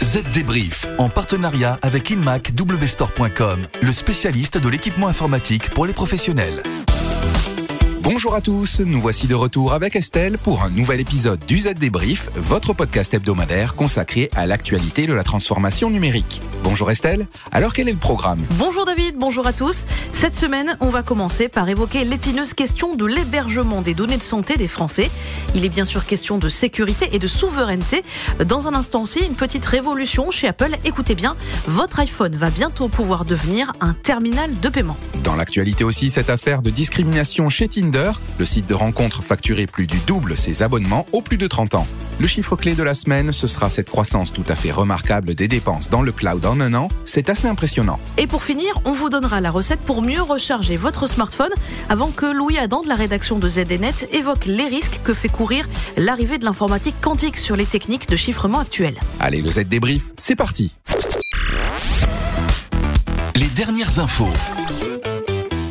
Z Débrief, en partenariat avec InmacWstore.com, le spécialiste de l'équipement informatique pour les professionnels. Bonjour à tous, nous voici de retour avec Estelle pour un nouvel épisode du Z Débrief, votre podcast hebdomadaire consacré à l'actualité de la transformation numérique. Bonjour Estelle, alors quel est le programme Bonjour David, bonjour à tous. Cette semaine, on va commencer par évoquer l'épineuse question de l'hébergement des données de santé des Français. Il est bien sûr question de sécurité et de souveraineté. Dans un instant aussi, une petite révolution chez Apple. Écoutez bien, votre iPhone va bientôt pouvoir devenir un terminal de paiement. Dans l'actualité aussi, cette affaire de discrimination chez Tinder, le site de rencontre facturé plus du double ses abonnements aux plus de 30 ans. Le chiffre clé de la semaine, ce sera cette croissance tout à fait remarquable des dépenses dans le cloud en un an. C'est assez impressionnant. Et pour finir, on vous donnera la recette pour mieux recharger votre smartphone avant que Louis Adam de la rédaction de ZDNet évoque les risques que fait courir l'arrivée de l'informatique quantique sur les techniques de chiffrement actuelles. Allez, le Z débrief, c'est parti. Les dernières infos.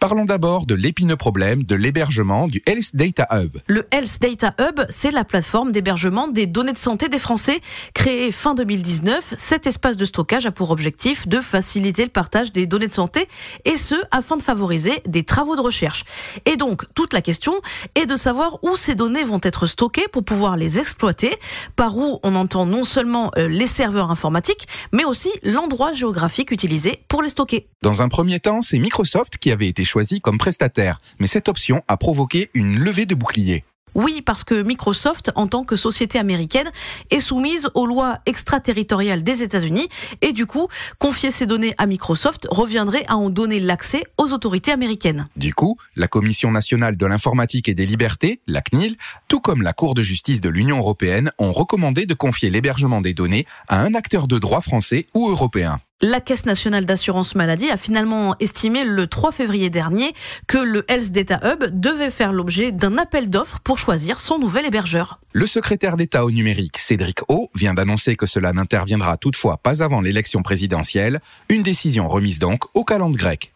Parlons d'abord de l'épineux problème de l'hébergement du Health Data Hub. Le Health Data Hub, c'est la plateforme d'hébergement des données de santé des Français. Créée fin 2019, cet espace de stockage a pour objectif de faciliter le partage des données de santé et ce, afin de favoriser des travaux de recherche. Et donc, toute la question est de savoir où ces données vont être stockées pour pouvoir les exploiter, par où on entend non seulement euh, les serveurs informatiques, mais aussi l'endroit géographique utilisé pour les stocker. Dans un premier temps, c'est Microsoft qui avait été choisi comme prestataire, mais cette option a provoqué une levée de boucliers. Oui, parce que Microsoft, en tant que société américaine, est soumise aux lois extraterritoriales des États-Unis et du coup, confier ces données à Microsoft reviendrait à en donner l'accès aux autorités américaines. Du coup, la Commission nationale de l'informatique et des libertés, la CNIL, tout comme la Cour de justice de l'Union européenne, ont recommandé de confier l'hébergement des données à un acteur de droit français ou européen. La Caisse nationale d'assurance maladie a finalement estimé le 3 février dernier que le Health Data Hub devait faire l'objet d'un appel d'offres pour choisir son nouvel hébergeur. Le secrétaire d'État au numérique, Cédric O, vient d'annoncer que cela n'interviendra toutefois pas avant l'élection présidentielle, une décision remise donc au calendrier grec.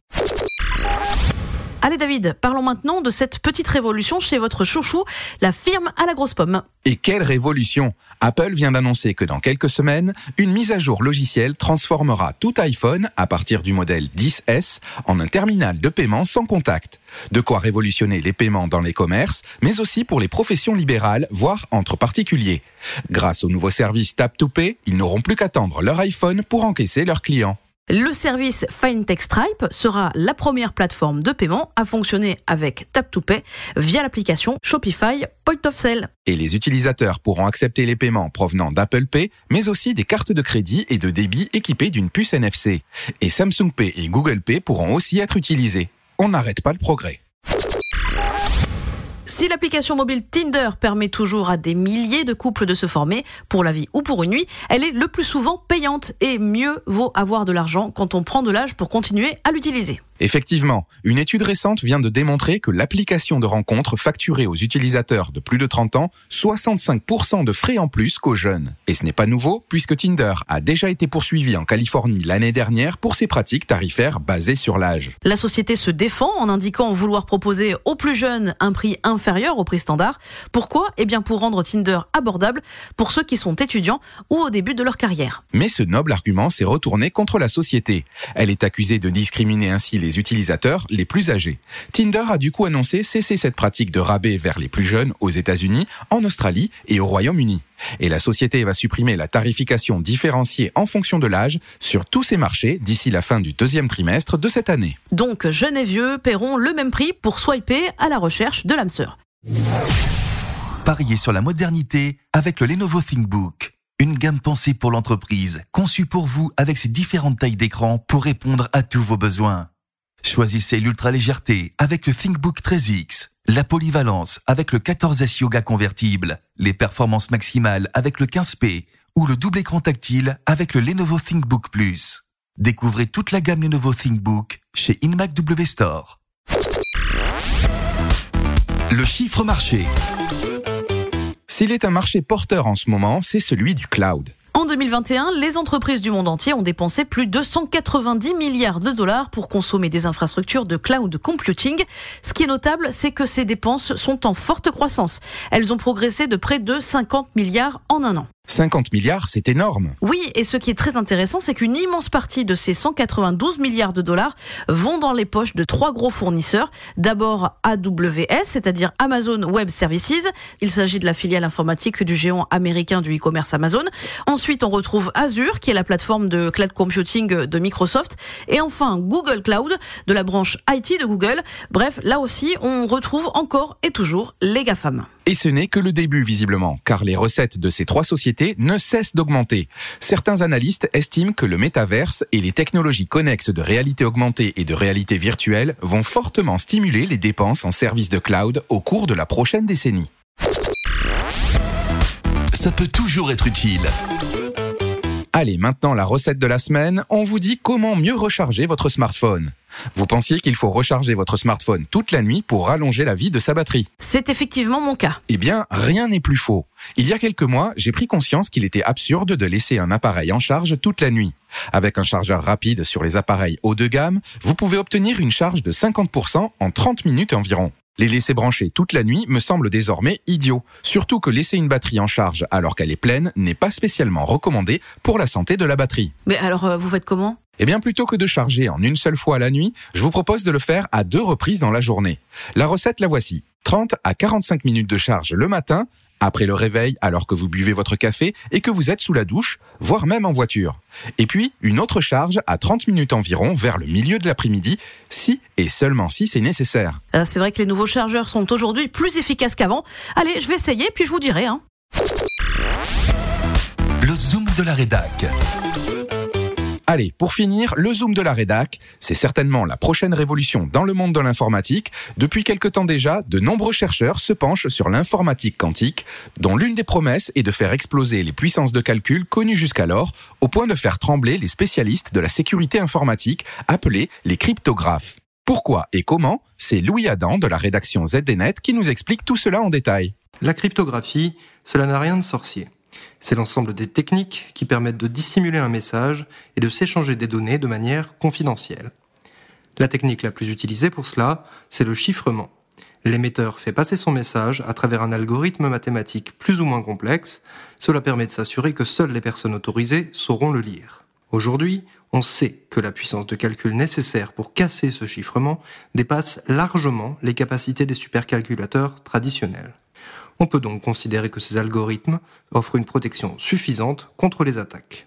Allez David, parlons maintenant de cette petite révolution chez votre chouchou, la firme à la grosse pomme. Et quelle révolution Apple vient d'annoncer que dans quelques semaines, une mise à jour logicielle transformera tout iPhone à partir du modèle 10S en un terminal de paiement sans contact. De quoi révolutionner les paiements dans les commerces, mais aussi pour les professions libérales, voire entre particuliers. Grâce au nouveau service Tap to Pay, ils n'auront plus qu'attendre leur iPhone pour encaisser leurs clients. Le service FineTech Stripe sera la première plateforme de paiement à fonctionner avec Tap2Pay via l'application Shopify Point of Sale. Et les utilisateurs pourront accepter les paiements provenant d'Apple Pay, mais aussi des cartes de crédit et de débit équipées d'une puce NFC. Et Samsung Pay et Google Pay pourront aussi être utilisés. On n'arrête pas le progrès. Si l'application mobile Tinder permet toujours à des milliers de couples de se former, pour la vie ou pour une nuit, elle est le plus souvent payante et mieux vaut avoir de l'argent quand on prend de l'âge pour continuer à l'utiliser. Effectivement, une étude récente vient de démontrer que l'application de rencontre facturait aux utilisateurs de plus de 30 ans 65% de frais en plus qu'aux jeunes. Et ce n'est pas nouveau puisque Tinder a déjà été poursuivi en Californie l'année dernière pour ses pratiques tarifaires basées sur l'âge. La société se défend en indiquant vouloir proposer aux plus jeunes un prix inférieur au prix standard. Pourquoi? Eh bien pour rendre Tinder abordable pour ceux qui sont étudiants ou au début de leur carrière. Mais ce noble argument s'est retourné contre la société. Elle est accusée de discriminer ainsi les utilisateurs les plus âgés. Tinder a du coup annoncé cesser cette pratique de rabais vers les plus jeunes aux États-Unis, en Australie et au Royaume-Uni. Et la société va supprimer la tarification différenciée en fonction de l'âge sur tous ses marchés d'ici la fin du deuxième trimestre de cette année. Donc jeunes et vieux paieront le même prix pour swiper à la recherche de l'âme sœur. Pariez sur la modernité avec le Lenovo ThinkBook. Une gamme pensée pour l'entreprise, conçue pour vous avec ses différentes tailles d'écran pour répondre à tous vos besoins. Choisissez l'ultra légèreté avec le ThinkBook 13X, la polyvalence avec le 14S Yoga convertible, les performances maximales avec le 15P ou le double écran tactile avec le Lenovo ThinkBook Plus. Découvrez toute la gamme Lenovo ThinkBook chez InMac W Store. Le chiffre marché. S'il est un marché porteur en ce moment, c'est celui du cloud. En 2021, les entreprises du monde entier ont dépensé plus de 190 milliards de dollars pour consommer des infrastructures de cloud computing. Ce qui est notable, c'est que ces dépenses sont en forte croissance. Elles ont progressé de près de 50 milliards en un an. 50 milliards, c'est énorme. Oui, et ce qui est très intéressant, c'est qu'une immense partie de ces 192 milliards de dollars vont dans les poches de trois gros fournisseurs. D'abord AWS, c'est-à-dire Amazon Web Services. Il s'agit de la filiale informatique du géant américain du e-commerce Amazon. Ensuite, on retrouve Azure, qui est la plateforme de cloud computing de Microsoft. Et enfin, Google Cloud, de la branche IT de Google. Bref, là aussi, on retrouve encore et toujours les GAFAM. Et ce n'est que le début, visiblement, car les recettes de ces trois sociétés ne cessent d'augmenter. Certains analystes estiment que le métaverse et les technologies connexes de réalité augmentée et de réalité virtuelle vont fortement stimuler les dépenses en services de cloud au cours de la prochaine décennie. Ça peut toujours être utile. Allez, maintenant la recette de la semaine, on vous dit comment mieux recharger votre smartphone. Vous pensiez qu'il faut recharger votre smartphone toute la nuit pour rallonger la vie de sa batterie C'est effectivement mon cas. Eh bien, rien n'est plus faux. Il y a quelques mois, j'ai pris conscience qu'il était absurde de laisser un appareil en charge toute la nuit. Avec un chargeur rapide sur les appareils haut de gamme, vous pouvez obtenir une charge de 50% en 30 minutes environ. Les laisser brancher toute la nuit me semble désormais idiot. Surtout que laisser une batterie en charge alors qu'elle est pleine n'est pas spécialement recommandé pour la santé de la batterie. Mais alors, euh, vous faites comment? Eh bien, plutôt que de charger en une seule fois la nuit, je vous propose de le faire à deux reprises dans la journée. La recette la voici. 30 à 45 minutes de charge le matin, après le réveil alors que vous buvez votre café et que vous êtes sous la douche, voire même en voiture. Et puis, une autre charge à 30 minutes environ vers le milieu de l'après-midi, si et seulement si c'est nécessaire. Euh, C'est vrai que les nouveaux chargeurs sont aujourd'hui plus efficaces qu'avant. Allez, je vais essayer, puis je vous dirai. Hein. Le zoom de la rédac. Allez, pour finir, le zoom de la rédac, c'est certainement la prochaine révolution dans le monde de l'informatique. Depuis quelque temps déjà, de nombreux chercheurs se penchent sur l'informatique quantique, dont l'une des promesses est de faire exploser les puissances de calcul connues jusqu'alors, au point de faire trembler les spécialistes de la sécurité informatique, appelés les cryptographes. Pourquoi et comment? C'est Louis Adam de la rédaction ZDNet qui nous explique tout cela en détail. La cryptographie, cela n'a rien de sorcier. C'est l'ensemble des techniques qui permettent de dissimuler un message et de s'échanger des données de manière confidentielle. La technique la plus utilisée pour cela, c'est le chiffrement. L'émetteur fait passer son message à travers un algorithme mathématique plus ou moins complexe. Cela permet de s'assurer que seules les personnes autorisées sauront le lire. Aujourd'hui, on sait que la puissance de calcul nécessaire pour casser ce chiffrement dépasse largement les capacités des supercalculateurs traditionnels. On peut donc considérer que ces algorithmes offrent une protection suffisante contre les attaques.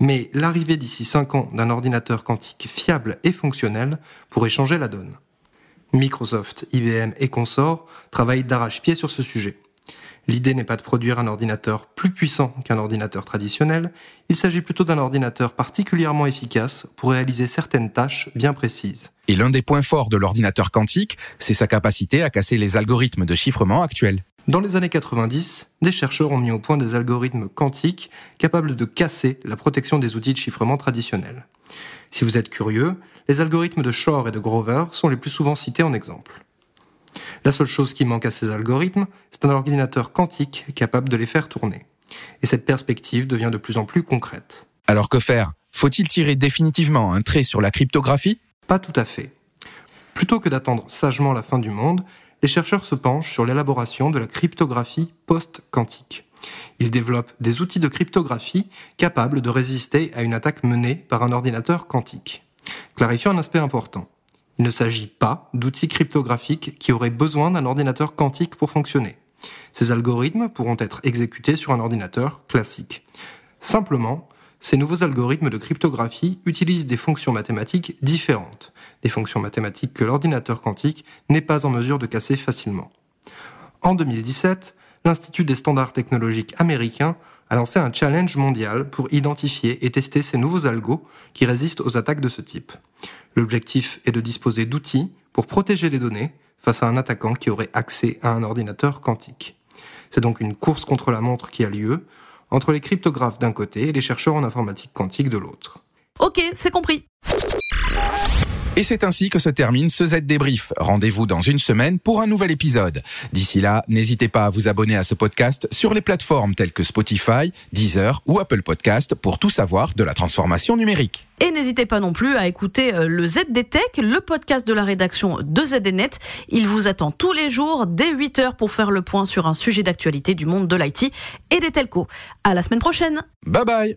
Mais l'arrivée d'ici 5 ans d'un ordinateur quantique fiable et fonctionnel pourrait changer la donne. Microsoft, IBM et consorts travaillent d'arrache-pied sur ce sujet. L'idée n'est pas de produire un ordinateur plus puissant qu'un ordinateur traditionnel, il s'agit plutôt d'un ordinateur particulièrement efficace pour réaliser certaines tâches bien précises. Et l'un des points forts de l'ordinateur quantique, c'est sa capacité à casser les algorithmes de chiffrement actuels. Dans les années 90, des chercheurs ont mis au point des algorithmes quantiques capables de casser la protection des outils de chiffrement traditionnels. Si vous êtes curieux, les algorithmes de Shor et de Grover sont les plus souvent cités en exemple. La seule chose qui manque à ces algorithmes, c'est un ordinateur quantique capable de les faire tourner. Et cette perspective devient de plus en plus concrète. Alors que faire? Faut-il tirer définitivement un trait sur la cryptographie? Pas tout à fait. Plutôt que d'attendre sagement la fin du monde, les chercheurs se penchent sur l'élaboration de la cryptographie post-quantique. Ils développent des outils de cryptographie capables de résister à une attaque menée par un ordinateur quantique. Clarifions un aspect important. Il ne s'agit pas d'outils cryptographiques qui auraient besoin d'un ordinateur quantique pour fonctionner. Ces algorithmes pourront être exécutés sur un ordinateur classique. Simplement, ces nouveaux algorithmes de cryptographie utilisent des fonctions mathématiques différentes, des fonctions mathématiques que l'ordinateur quantique n'est pas en mesure de casser facilement. En 2017, l'Institut des standards technologiques américains a lancé un challenge mondial pour identifier et tester ces nouveaux algos qui résistent aux attaques de ce type. L'objectif est de disposer d'outils pour protéger les données face à un attaquant qui aurait accès à un ordinateur quantique. C'est donc une course contre la montre qui a lieu entre les cryptographes d'un côté et les chercheurs en informatique quantique de l'autre. Ok, c'est compris. Et c'est ainsi que se termine ce Z débrief. Rendez-vous dans une semaine pour un nouvel épisode. D'ici là, n'hésitez pas à vous abonner à ce podcast sur les plateformes telles que Spotify, Deezer ou Apple Podcast pour tout savoir de la transformation numérique. Et n'hésitez pas non plus à écouter euh, le ZD Tech, le podcast de la rédaction de ZDNet. Il vous attend tous les jours dès 8h pour faire le point sur un sujet d'actualité du monde de l'IT et des telcos. À la semaine prochaine. Bye bye.